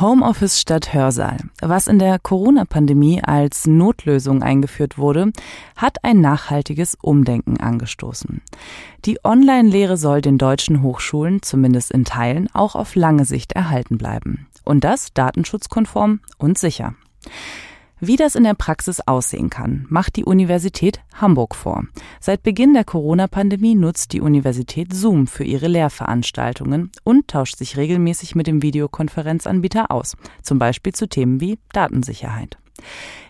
Homeoffice statt Hörsaal. Was in der Corona-Pandemie als Notlösung eingeführt wurde, hat ein nachhaltiges Umdenken angestoßen. Die Online-Lehre soll den deutschen Hochschulen, zumindest in Teilen, auch auf lange Sicht erhalten bleiben. Und das datenschutzkonform und sicher. Wie das in der Praxis aussehen kann, macht die Universität Hamburg vor. Seit Beginn der Corona-Pandemie nutzt die Universität Zoom für ihre Lehrveranstaltungen und tauscht sich regelmäßig mit dem Videokonferenzanbieter aus, zum Beispiel zu Themen wie Datensicherheit.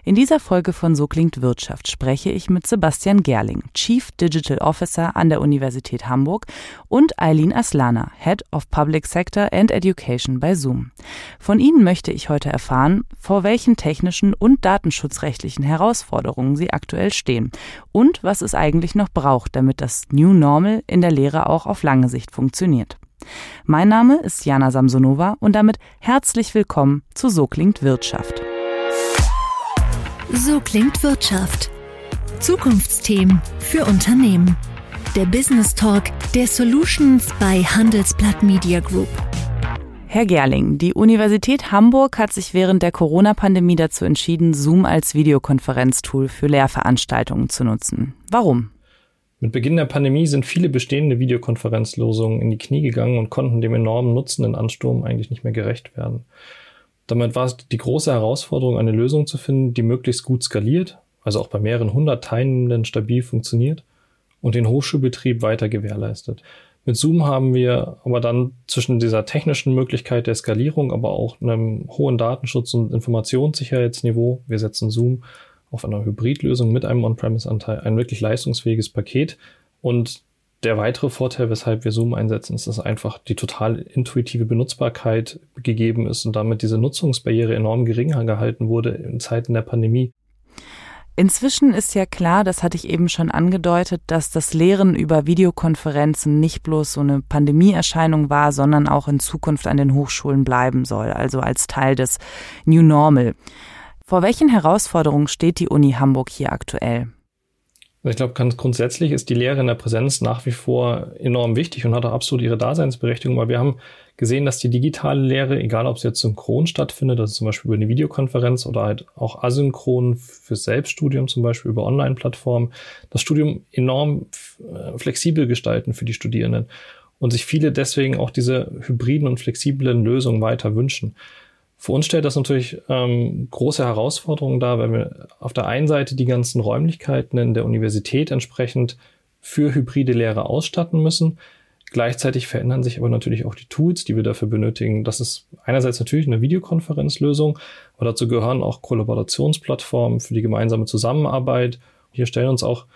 In dieser Folge von So klingt Wirtschaft spreche ich mit Sebastian Gerling, Chief Digital Officer an der Universität Hamburg und Eileen Aslana, Head of Public Sector and Education bei Zoom. Von Ihnen möchte ich heute erfahren, vor welchen technischen und datenschutzrechtlichen Herausforderungen Sie aktuell stehen und was es eigentlich noch braucht, damit das New Normal in der Lehre auch auf lange Sicht funktioniert. Mein Name ist Jana Samsonova und damit herzlich willkommen zu So klingt Wirtschaft. So klingt Wirtschaft. Zukunftsthemen für Unternehmen. Der Business Talk der Solutions bei Handelsblatt Media Group. Herr Gerling, die Universität Hamburg hat sich während der Corona-Pandemie dazu entschieden, Zoom als Videokonferenztool für Lehrveranstaltungen zu nutzen. Warum? Mit Beginn der Pandemie sind viele bestehende Videokonferenzlösungen in die Knie gegangen und konnten dem enormen nutzenden Ansturm eigentlich nicht mehr gerecht werden. Damit war es die große Herausforderung, eine Lösung zu finden, die möglichst gut skaliert, also auch bei mehreren hundert Teilnehmenden stabil funktioniert und den Hochschulbetrieb weiter gewährleistet. Mit Zoom haben wir aber dann zwischen dieser technischen Möglichkeit der Skalierung, aber auch einem hohen Datenschutz- und Informationssicherheitsniveau, wir setzen Zoom auf einer Hybridlösung mit einem On-Premise-Anteil, ein wirklich leistungsfähiges Paket und der weitere Vorteil, weshalb wir Zoom einsetzen, ist, dass einfach die total intuitive Benutzbarkeit gegeben ist und damit diese Nutzungsbarriere enorm gering gehalten wurde in Zeiten der Pandemie. Inzwischen ist ja klar, das hatte ich eben schon angedeutet, dass das Lehren über Videokonferenzen nicht bloß so eine Pandemieerscheinung war, sondern auch in Zukunft an den Hochschulen bleiben soll, also als Teil des New Normal. Vor welchen Herausforderungen steht die Uni Hamburg hier aktuell? Ich glaube, ganz grundsätzlich ist die Lehre in der Präsenz nach wie vor enorm wichtig und hat auch absolut ihre Daseinsberechtigung, weil wir haben gesehen, dass die digitale Lehre, egal ob sie jetzt synchron stattfindet, also zum Beispiel über eine Videokonferenz oder halt auch asynchron für Selbststudium, zum Beispiel über Online-Plattformen, das Studium enorm äh, flexibel gestalten für die Studierenden und sich viele deswegen auch diese hybriden und flexiblen Lösungen weiter wünschen. Für uns stellt das natürlich ähm, große Herausforderungen dar, weil wir auf der einen Seite die ganzen Räumlichkeiten in der Universität entsprechend für hybride Lehre ausstatten müssen. Gleichzeitig verändern sich aber natürlich auch die Tools, die wir dafür benötigen. Das ist einerseits natürlich eine Videokonferenzlösung, aber dazu gehören auch Kollaborationsplattformen für die gemeinsame Zusammenarbeit. Hier stellen uns auch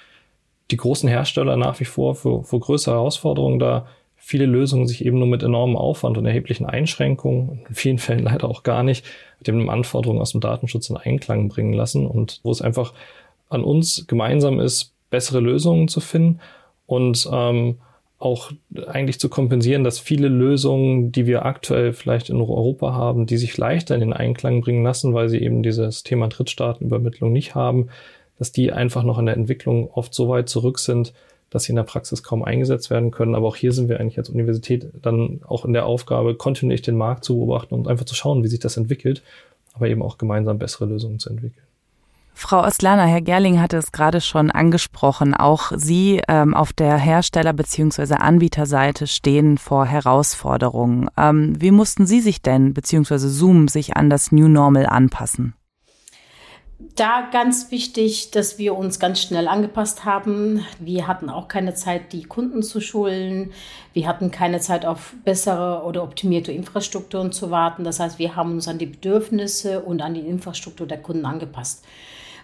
die großen Hersteller nach wie vor für größere Herausforderungen dar, viele Lösungen sich eben nur mit enormem Aufwand und erheblichen Einschränkungen, in vielen Fällen leider auch gar nicht, mit den Anforderungen aus dem Datenschutz in Einklang bringen lassen und wo es einfach an uns gemeinsam ist, bessere Lösungen zu finden und ähm, auch eigentlich zu kompensieren, dass viele Lösungen, die wir aktuell vielleicht in Europa haben, die sich leichter in den Einklang bringen lassen, weil sie eben dieses Thema Drittstaatenübermittlung nicht haben, dass die einfach noch in der Entwicklung oft so weit zurück sind, dass sie in der Praxis kaum eingesetzt werden können. Aber auch hier sind wir eigentlich als Universität dann auch in der Aufgabe, kontinuierlich den Markt zu beobachten und einfach zu schauen, wie sich das entwickelt, aber eben auch gemeinsam bessere Lösungen zu entwickeln. Frau Ostlana, Herr Gerling hatte es gerade schon angesprochen. Auch Sie ähm, auf der Hersteller- bzw. Anbieterseite stehen vor Herausforderungen. Ähm, wie mussten Sie sich denn bzw. Zoom sich an das New Normal anpassen? Da ganz wichtig, dass wir uns ganz schnell angepasst haben. Wir hatten auch keine Zeit, die Kunden zu schulen. Wir hatten keine Zeit, auf bessere oder optimierte Infrastrukturen zu warten. Das heißt, wir haben uns an die Bedürfnisse und an die Infrastruktur der Kunden angepasst.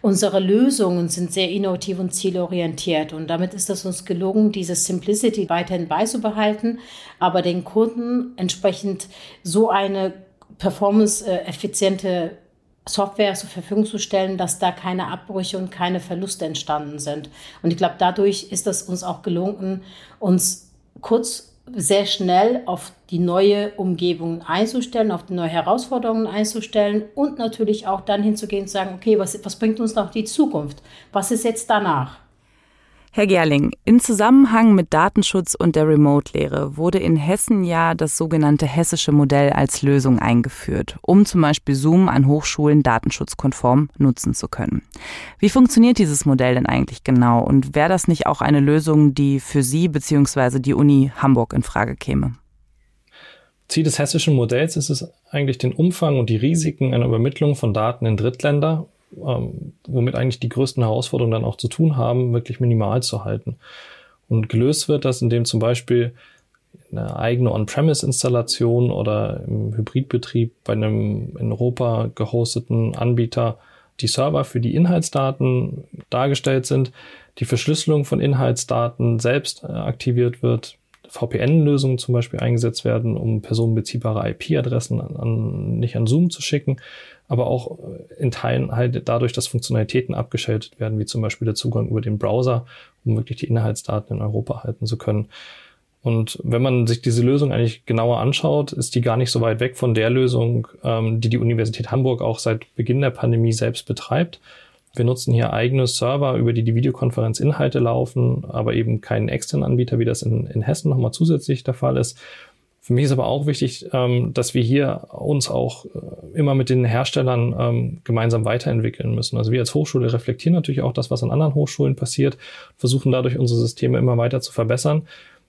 Unsere Lösungen sind sehr innovativ und zielorientiert und damit ist es uns gelungen, diese Simplicity weiterhin beizubehalten, aber den Kunden entsprechend so eine performance-effiziente Software zur Verfügung zu stellen, dass da keine Abbrüche und keine Verluste entstanden sind. Und ich glaube, dadurch ist es uns auch gelungen, uns kurz sehr schnell auf die neue Umgebung einzustellen, auf die neue Herausforderungen einzustellen und natürlich auch dann hinzugehen und zu sagen, okay, was, was bringt uns noch die Zukunft? Was ist jetzt danach? Herr Gerling, in Zusammenhang mit Datenschutz und der Remote-Lehre wurde in Hessen ja das sogenannte hessische Modell als Lösung eingeführt, um zum Beispiel Zoom an Hochschulen datenschutzkonform nutzen zu können. Wie funktioniert dieses Modell denn eigentlich genau und wäre das nicht auch eine Lösung, die für Sie bzw. die Uni Hamburg in Frage käme? Ziel des hessischen Modells ist es eigentlich, den Umfang und die Risiken einer Übermittlung von Daten in Drittländer ähm, womit eigentlich die größten Herausforderungen dann auch zu tun haben, wirklich minimal zu halten. Und gelöst wird das, indem zum Beispiel eine eigene On-Premise-Installation oder im Hybridbetrieb bei einem in Europa gehosteten Anbieter die Server für die Inhaltsdaten dargestellt sind, die Verschlüsselung von Inhaltsdaten selbst äh, aktiviert wird, VPN-Lösungen zum Beispiel eingesetzt werden, um personenbeziehbare IP-Adressen an, nicht an Zoom zu schicken aber auch äh, in Teilen halt dadurch, dass Funktionalitäten abgeschaltet werden, wie zum Beispiel der Zugang über den Browser, um wirklich die Inhaltsdaten in Europa halten zu können. Und wenn man sich diese Lösung eigentlich genauer anschaut, ist die gar nicht so weit weg von der Lösung, ähm, die die Universität Hamburg auch seit Beginn der Pandemie selbst betreibt. Wir nutzen hier eigene Server, über die die Videokonferenzinhalte laufen, aber eben keinen externen Anbieter, wie das in, in Hessen nochmal zusätzlich der Fall ist. Für mich ist aber auch wichtig, ähm, dass wir hier uns auch äh, immer mit den Herstellern ähm, gemeinsam weiterentwickeln müssen. Also wir als Hochschule reflektieren natürlich auch das, was an anderen Hochschulen passiert, versuchen dadurch unsere Systeme immer weiter zu verbessern.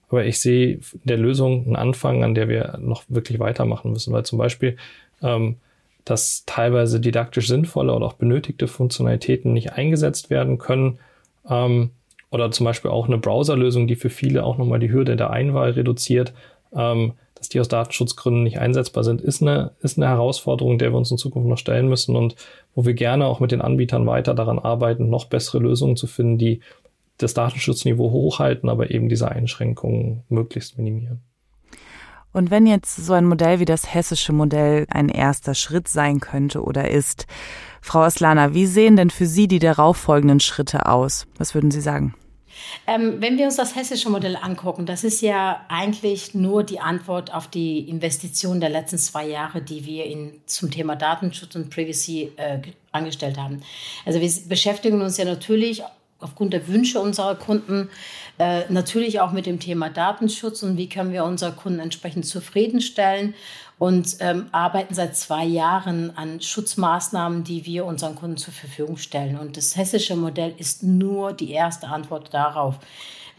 Aber ich sehe der Lösung einen Anfang, an der wir noch wirklich weitermachen müssen, weil zum Beispiel ähm, dass teilweise didaktisch sinnvolle oder auch benötigte Funktionalitäten nicht eingesetzt werden können. Ähm, oder zum Beispiel auch eine Browserlösung, die für viele auch nochmal die Hürde der Einwahl reduziert. Ähm, dass die aus Datenschutzgründen nicht einsetzbar sind, ist eine, ist eine Herausforderung, der wir uns in Zukunft noch stellen müssen und wo wir gerne auch mit den Anbietern weiter daran arbeiten, noch bessere Lösungen zu finden, die das Datenschutzniveau hochhalten, aber eben diese Einschränkungen möglichst minimieren. Und wenn jetzt so ein Modell wie das hessische Modell ein erster Schritt sein könnte oder ist, Frau Aslana, wie sehen denn für Sie die darauffolgenden Schritte aus? Was würden Sie sagen? Ähm, wenn wir uns das hessische Modell angucken, das ist ja eigentlich nur die Antwort auf die Investitionen der letzten zwei Jahre, die wir in, zum Thema Datenschutz und Privacy äh, angestellt haben. Also wir beschäftigen uns ja natürlich aufgrund der Wünsche unserer Kunden äh, natürlich auch mit dem Thema Datenschutz und wie können wir unsere Kunden entsprechend zufriedenstellen und ähm, arbeiten seit zwei Jahren an Schutzmaßnahmen, die wir unseren Kunden zur Verfügung stellen. Und das hessische Modell ist nur die erste Antwort darauf.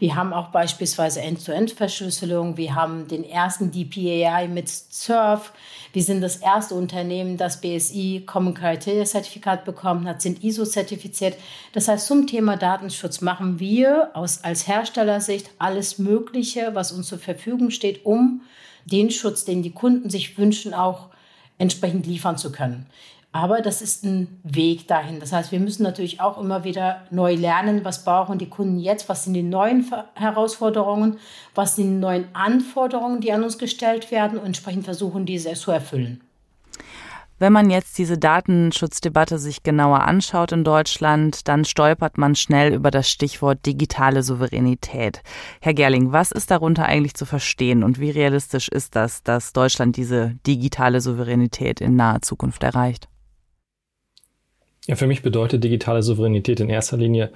Wir haben auch beispielsweise End-to-End-Verschlüsselung. Wir haben den ersten DPAI mit Surf. Wir sind das erste Unternehmen, das BSI Common Criteria Zertifikat bekommen hat, sind ISO zertifiziert. Das heißt, zum Thema Datenschutz machen wir aus, als Herstellersicht alles Mögliche, was uns zur Verfügung steht, um den Schutz, den die Kunden sich wünschen, auch entsprechend liefern zu können. Aber das ist ein Weg dahin. Das heißt, wir müssen natürlich auch immer wieder neu lernen, was brauchen die Kunden jetzt, was sind die neuen Herausforderungen, was sind die neuen Anforderungen, die an uns gestellt werden und entsprechend versuchen, diese zu erfüllen. Wenn man jetzt diese Datenschutzdebatte sich genauer anschaut in Deutschland, dann stolpert man schnell über das Stichwort digitale Souveränität. Herr Gerling, was ist darunter eigentlich zu verstehen und wie realistisch ist das, dass Deutschland diese digitale Souveränität in naher Zukunft erreicht? Ja, für mich bedeutet digitale Souveränität in erster Linie,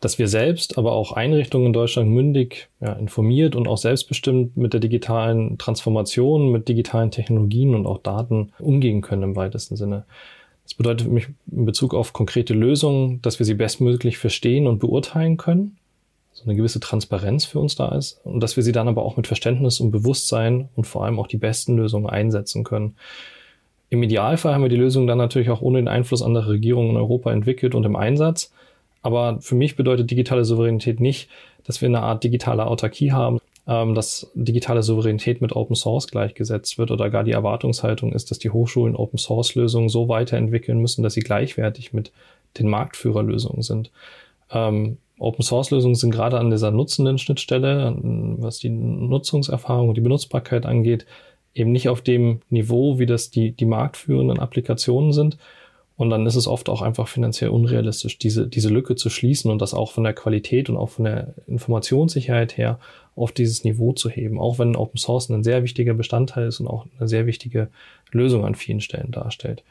dass wir selbst, aber auch Einrichtungen in Deutschland mündig ja, informiert und auch selbstbestimmt mit der digitalen Transformation, mit digitalen Technologien und auch Daten umgehen können im weitesten Sinne. Das bedeutet für mich in Bezug auf konkrete Lösungen, dass wir sie bestmöglich verstehen und beurteilen können, so eine gewisse Transparenz für uns da ist und dass wir sie dann aber auch mit Verständnis und Bewusstsein und vor allem auch die besten Lösungen einsetzen können. Im Idealfall haben wir die Lösung dann natürlich auch ohne den Einfluss anderer Regierungen in Europa entwickelt und im Einsatz. Aber für mich bedeutet digitale Souveränität nicht, dass wir eine Art digitale Autarkie haben, ähm, dass digitale Souveränität mit Open Source gleichgesetzt wird oder gar die Erwartungshaltung ist, dass die Hochschulen Open Source Lösungen so weiterentwickeln müssen, dass sie gleichwertig mit den Marktführerlösungen sind. Ähm, Open Source Lösungen sind gerade an dieser nutzenden Schnittstelle, was die Nutzungserfahrung und die Benutzbarkeit angeht, eben nicht auf dem Niveau, wie das die, die marktführenden Applikationen sind, und dann ist es oft auch einfach finanziell unrealistisch, diese, diese Lücke zu schließen und das auch von der Qualität und auch von der Informationssicherheit her auf dieses Niveau zu heben, auch wenn Open Source ein sehr wichtiger Bestandteil ist und auch eine sehr wichtige Lösung an vielen Stellen darstellt.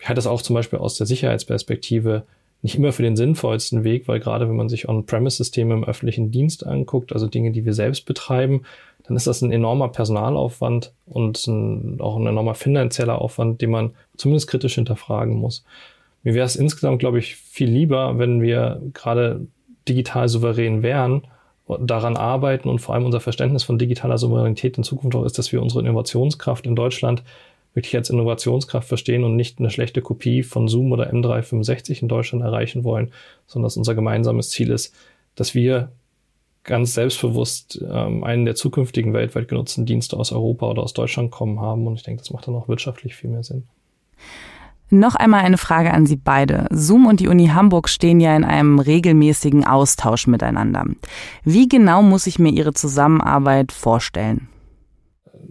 Ich halte es auch zum Beispiel aus der Sicherheitsperspektive nicht immer für den sinnvollsten Weg, weil gerade wenn man sich On-Premise-Systeme im öffentlichen Dienst anguckt, also Dinge, die wir selbst betreiben, dann ist das ein enormer Personalaufwand und ein, auch ein enormer finanzieller Aufwand, den man zumindest kritisch hinterfragen muss. Mir wäre es insgesamt, glaube ich, viel lieber, wenn wir gerade digital souverän wären, daran arbeiten und vor allem unser Verständnis von digitaler Souveränität in Zukunft auch ist, dass wir unsere Innovationskraft in Deutschland wirklich als Innovationskraft verstehen und nicht eine schlechte Kopie von Zoom oder M365 in Deutschland erreichen wollen, sondern dass unser gemeinsames Ziel ist, dass wir ganz selbstbewusst ähm, einen der zukünftigen weltweit genutzten Dienste aus Europa oder aus Deutschland kommen haben. Und ich denke, das macht dann auch wirtschaftlich viel mehr Sinn. Noch einmal eine Frage an Sie beide. Zoom und die Uni Hamburg stehen ja in einem regelmäßigen Austausch miteinander. Wie genau muss ich mir Ihre Zusammenarbeit vorstellen?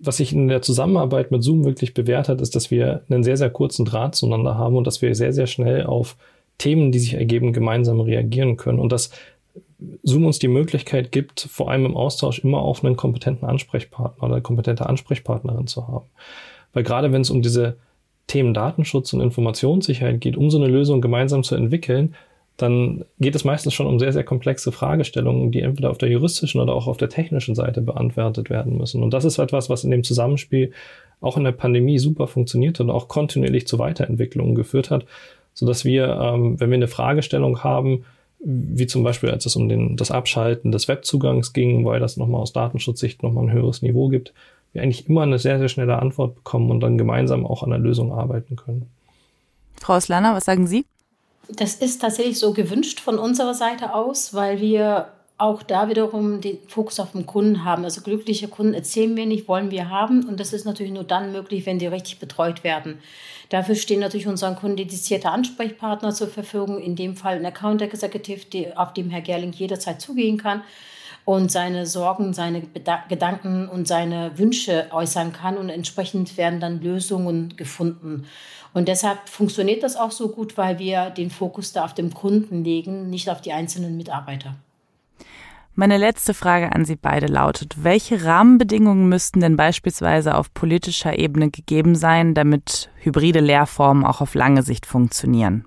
Was sich in der Zusammenarbeit mit Zoom wirklich bewährt hat, ist, dass wir einen sehr, sehr kurzen Draht zueinander haben und dass wir sehr, sehr schnell auf Themen, die sich ergeben, gemeinsam reagieren können. Und dass Zoom uns die Möglichkeit gibt, vor allem im Austausch immer auch einen kompetenten Ansprechpartner oder eine kompetente Ansprechpartnerin zu haben. Weil gerade wenn es um diese Themen Datenschutz und Informationssicherheit geht, um so eine Lösung gemeinsam zu entwickeln, dann geht es meistens schon um sehr, sehr komplexe Fragestellungen, die entweder auf der juristischen oder auch auf der technischen Seite beantwortet werden müssen. Und das ist etwas, was in dem Zusammenspiel auch in der Pandemie super funktioniert und auch kontinuierlich zu Weiterentwicklungen geführt hat, sodass wir, ähm, wenn wir eine Fragestellung haben, wie zum Beispiel als es um den, das Abschalten des Webzugangs ging, weil das nochmal aus Datenschutzsicht nochmal ein höheres Niveau gibt, wir eigentlich immer eine sehr, sehr schnelle Antwort bekommen und dann gemeinsam auch an der Lösung arbeiten können. Frau Slana, was sagen Sie? Das ist tatsächlich so gewünscht von unserer Seite aus, weil wir auch da wiederum den Fokus auf den Kunden haben. Also glückliche Kunden erzählen wir nicht, wollen wir haben. Und das ist natürlich nur dann möglich, wenn die richtig betreut werden. Dafür stehen natürlich unseren Kunden dedizierte Ansprechpartner zur Verfügung. In dem Fall ein Account Executive, auf dem Herr Gerling jederzeit zugehen kann und seine Sorgen, seine Gedanken und seine Wünsche äußern kann und entsprechend werden dann Lösungen gefunden. Und deshalb funktioniert das auch so gut, weil wir den Fokus da auf dem Kunden legen, nicht auf die einzelnen Mitarbeiter. Meine letzte Frage an Sie beide lautet, welche Rahmenbedingungen müssten denn beispielsweise auf politischer Ebene gegeben sein, damit hybride Lehrformen auch auf lange Sicht funktionieren?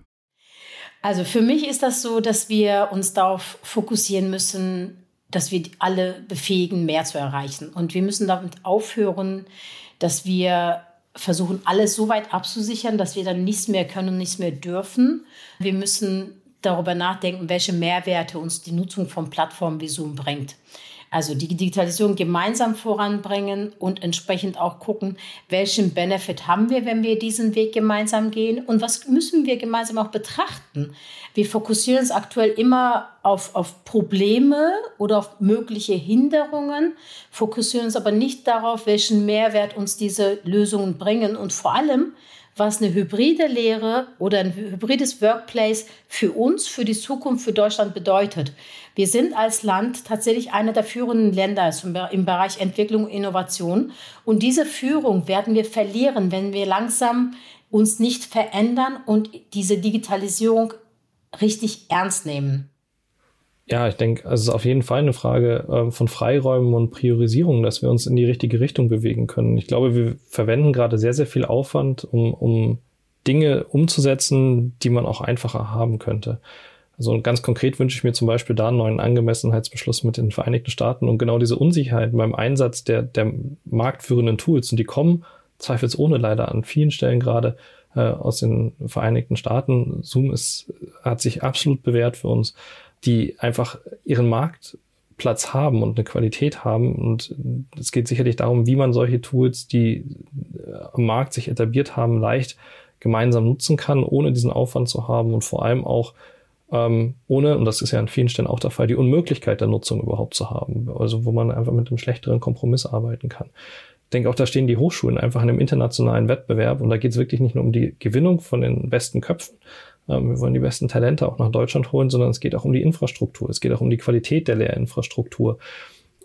Also für mich ist das so, dass wir uns darauf fokussieren müssen, dass wir alle befähigen, mehr zu erreichen. Und wir müssen damit aufhören, dass wir versuchen, alles so weit abzusichern, dass wir dann nichts mehr können und nichts mehr dürfen. Wir müssen darüber nachdenken, welche Mehrwerte uns die Nutzung von Plattformen wie Zoom bringt. Also die Digitalisierung gemeinsam voranbringen und entsprechend auch gucken, welchen Benefit haben wir, wenn wir diesen Weg gemeinsam gehen und was müssen wir gemeinsam auch betrachten. Wir fokussieren uns aktuell immer auf, auf Probleme oder auf mögliche Hinderungen, fokussieren uns aber nicht darauf, welchen Mehrwert uns diese Lösungen bringen und vor allem, was eine hybride Lehre oder ein hybrides Workplace für uns, für die Zukunft, für Deutschland bedeutet. Wir sind als Land tatsächlich einer der führenden Länder im Bereich Entwicklung und Innovation. Und diese Führung werden wir verlieren, wenn wir langsam uns nicht verändern und diese Digitalisierung richtig ernst nehmen. Ja, ich denke, es ist auf jeden Fall eine Frage äh, von Freiräumen und Priorisierung, dass wir uns in die richtige Richtung bewegen können. Ich glaube, wir verwenden gerade sehr, sehr viel Aufwand, um, um Dinge umzusetzen, die man auch einfacher haben könnte. Also ganz konkret wünsche ich mir zum Beispiel da einen neuen Angemessenheitsbeschluss mit den Vereinigten Staaten und genau diese Unsicherheit beim Einsatz der, der marktführenden Tools. Und die kommen zweifelsohne leider an vielen Stellen gerade äh, aus den Vereinigten Staaten. Zoom ist, hat sich absolut bewährt für uns die einfach ihren Marktplatz haben und eine Qualität haben. Und es geht sicherlich darum, wie man solche Tools, die äh, am Markt sich etabliert haben, leicht gemeinsam nutzen kann, ohne diesen Aufwand zu haben und vor allem auch ähm, ohne, und das ist ja an vielen Stellen auch der Fall, die Unmöglichkeit der Nutzung überhaupt zu haben. Also wo man einfach mit einem schlechteren Kompromiss arbeiten kann. Ich denke auch, da stehen die Hochschulen einfach in einem internationalen Wettbewerb und da geht es wirklich nicht nur um die Gewinnung von den besten Köpfen, wir wollen die besten Talente auch nach Deutschland holen, sondern es geht auch um die Infrastruktur. Es geht auch um die Qualität der Lehrinfrastruktur.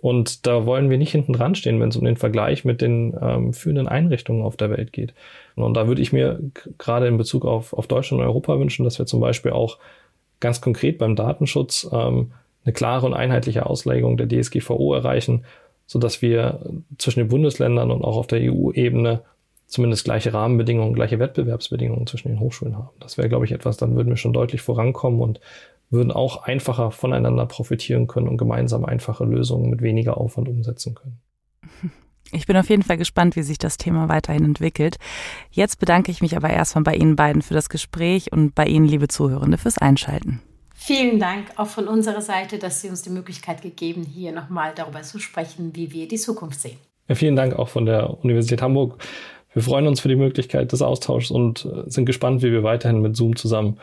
Und da wollen wir nicht hinten dran stehen, wenn es um den Vergleich mit den ähm, führenden Einrichtungen auf der Welt geht. Und da würde ich mir gerade in Bezug auf, auf Deutschland und Europa wünschen, dass wir zum Beispiel auch ganz konkret beim Datenschutz ähm, eine klare und einheitliche Auslegung der DSGVO erreichen, so dass wir zwischen den Bundesländern und auch auf der EU-Ebene zumindest gleiche Rahmenbedingungen, gleiche Wettbewerbsbedingungen zwischen den Hochschulen haben. Das wäre, glaube ich, etwas, dann würden wir schon deutlich vorankommen und würden auch einfacher voneinander profitieren können und gemeinsam einfache Lösungen mit weniger Aufwand umsetzen können. Ich bin auf jeden Fall gespannt, wie sich das Thema weiterhin entwickelt. Jetzt bedanke ich mich aber erstmal bei Ihnen beiden für das Gespräch und bei Ihnen, liebe Zuhörende, fürs Einschalten. Vielen Dank auch von unserer Seite, dass Sie uns die Möglichkeit gegeben, hier nochmal darüber zu sprechen, wie wir die Zukunft sehen. Ja, vielen Dank auch von der Universität Hamburg. Wir freuen uns für die Möglichkeit des Austauschs und äh, sind gespannt, wie wir weiterhin mit Zoom zusammen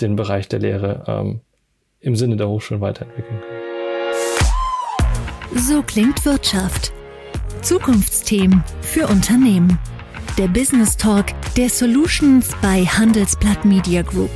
den Bereich der Lehre ähm, im Sinne der Hochschulen weiterentwickeln können. So klingt Wirtschaft. Zukunftsthemen für Unternehmen. Der Business Talk der Solutions bei Handelsblatt Media Group.